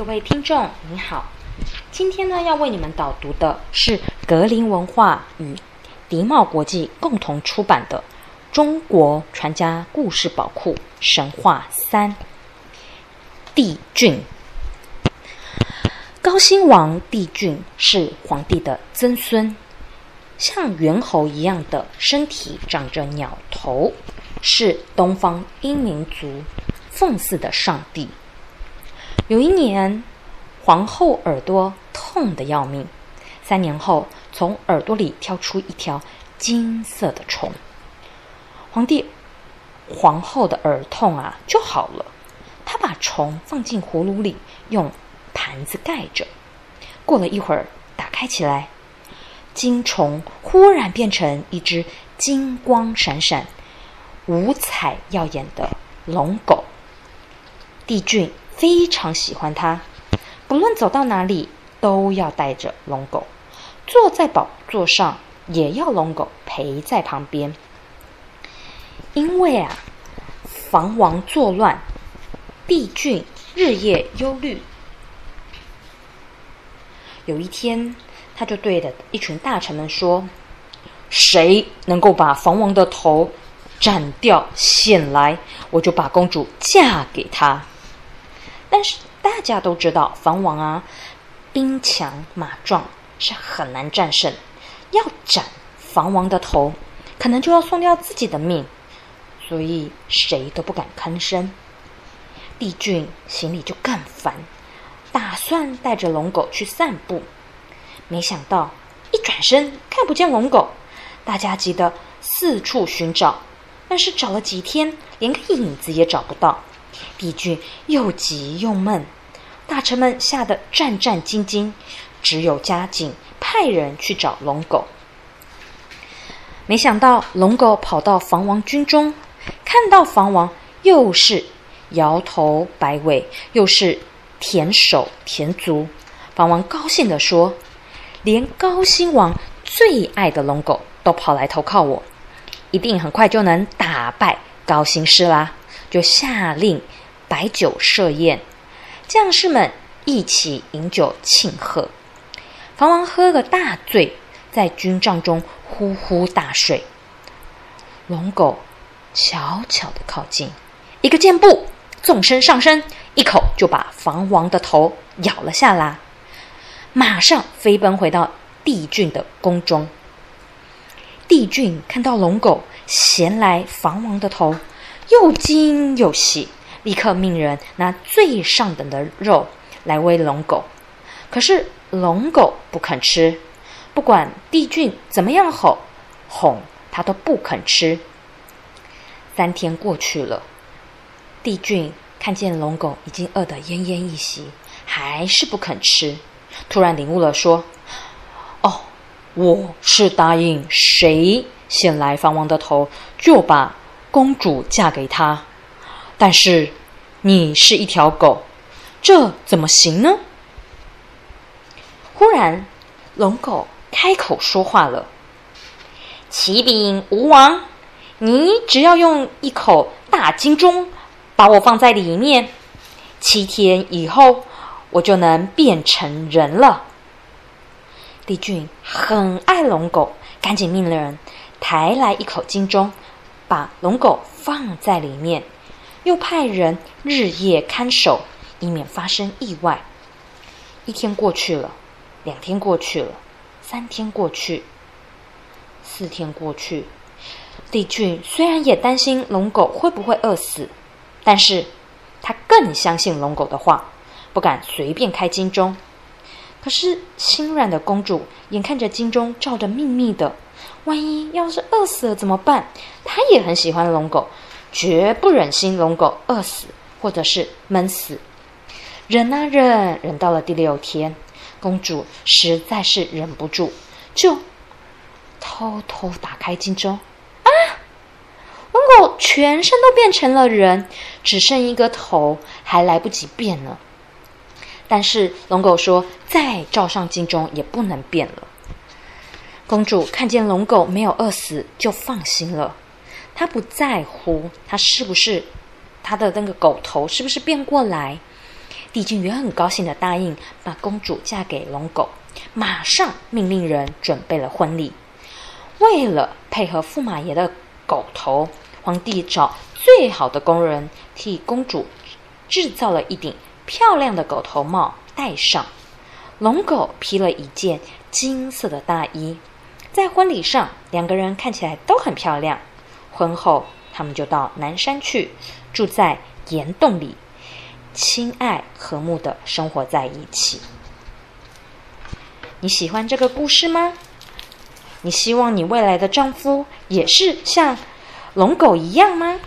各位听众，你好。今天呢，要为你们导读的是格林文化与迪茂国际共同出版的《中国传家故事宝库神话三》帝俊。高辛王帝俊是皇帝的曾孙，像猿猴一样的身体长着鸟头，是东方英明族奉祀的上帝。有一年，皇后耳朵痛得要命，三年后，从耳朵里跳出一条金色的虫。皇帝、皇后的耳痛啊就好了。他把虫放进葫芦里，用盘子盖着。过了一会儿，打开起来，金虫忽然变成一只金光闪闪、五彩耀眼的龙狗。帝俊。非常喜欢它，不论走到哪里都要带着龙狗，坐在宝座上也要龙狗陪在旁边。因为啊，防王作乱，帝俊日夜忧虑。有一天，他就对着一群大臣们说：“谁能够把防王的头斩掉献来，我就把公主嫁给他。”但是大家都知道，房王啊，兵强马壮，是很难战胜。要斩房王的头，可能就要送掉自己的命，所以谁都不敢吭声。帝俊心里就更烦，打算带着龙狗去散步，没想到一转身看不见龙狗，大家急得四处寻找，但是找了几天，连个影子也找不到。帝俊又急又闷，大臣们吓得战战兢兢，只有加紧派人去找龙狗。没想到龙狗跑到房王军中，看到房王又是摇头摆尾，又是舔手舔足，房王高兴地说：“连高兴王最爱的龙狗都跑来投靠我，一定很快就能打败高辛师啦！”就下令。摆酒设宴，将士们一起饮酒庆贺。房王喝个大醉，在军帐中呼呼大睡。龙狗悄悄地靠近，一个箭步，纵身上身，一口就把房王的头咬了下来，马上飞奔回到帝俊的宫中。帝俊看到龙狗衔来房王的头，又惊又喜。立刻命人拿最上等的肉来喂龙狗，可是龙狗不肯吃，不管帝俊怎么样吼哄，他都不肯吃。三天过去了，帝俊看见龙狗已经饿得奄奄一息，还是不肯吃。突然领悟了，说：“哦，我是答应谁先来房王的头，就把公主嫁给他。”但是，你是一条狗，这怎么行呢？忽然，龙狗开口说话了：“启禀吴王，你只要用一口大金钟，把我放在里面，七天以后，我就能变成人了。”帝俊很爱龙狗，赶紧命人抬来一口金钟，把龙狗放在里面。又派人日夜看守，以免发生意外。一天过去了，两天过去了，三天过去，四天过去。帝俊虽然也担心龙狗会不会饿死，但是他更相信龙狗的话，不敢随便开金钟。可是心软的公主眼看着金钟照得密密的，万一要是饿死了怎么办？她也很喜欢龙狗。绝不忍心龙狗饿死，或者是闷死。忍啊忍，忍到了第六天，公主实在是忍不住，就偷偷打开金钟。啊！龙狗全身都变成了人，只剩一个头，还来不及变呢。但是龙狗说：“再照上金钟也不能变了。”公主看见龙狗没有饿死，就放心了。他不在乎他是不是他的那个狗头是不是变过来，帝君也很高兴的答应把公主嫁给龙狗，马上命令人准备了婚礼。为了配合驸马爷的狗头，皇帝找最好的工人替公主制造了一顶漂亮的狗头帽戴上。龙狗披了一件金色的大衣，在婚礼上，两个人看起来都很漂亮。婚后，他们就到南山去，住在岩洞里。亲爱和睦的生活在一起。你喜欢这个故事吗？你希望你未来的丈夫也是像龙狗一样吗？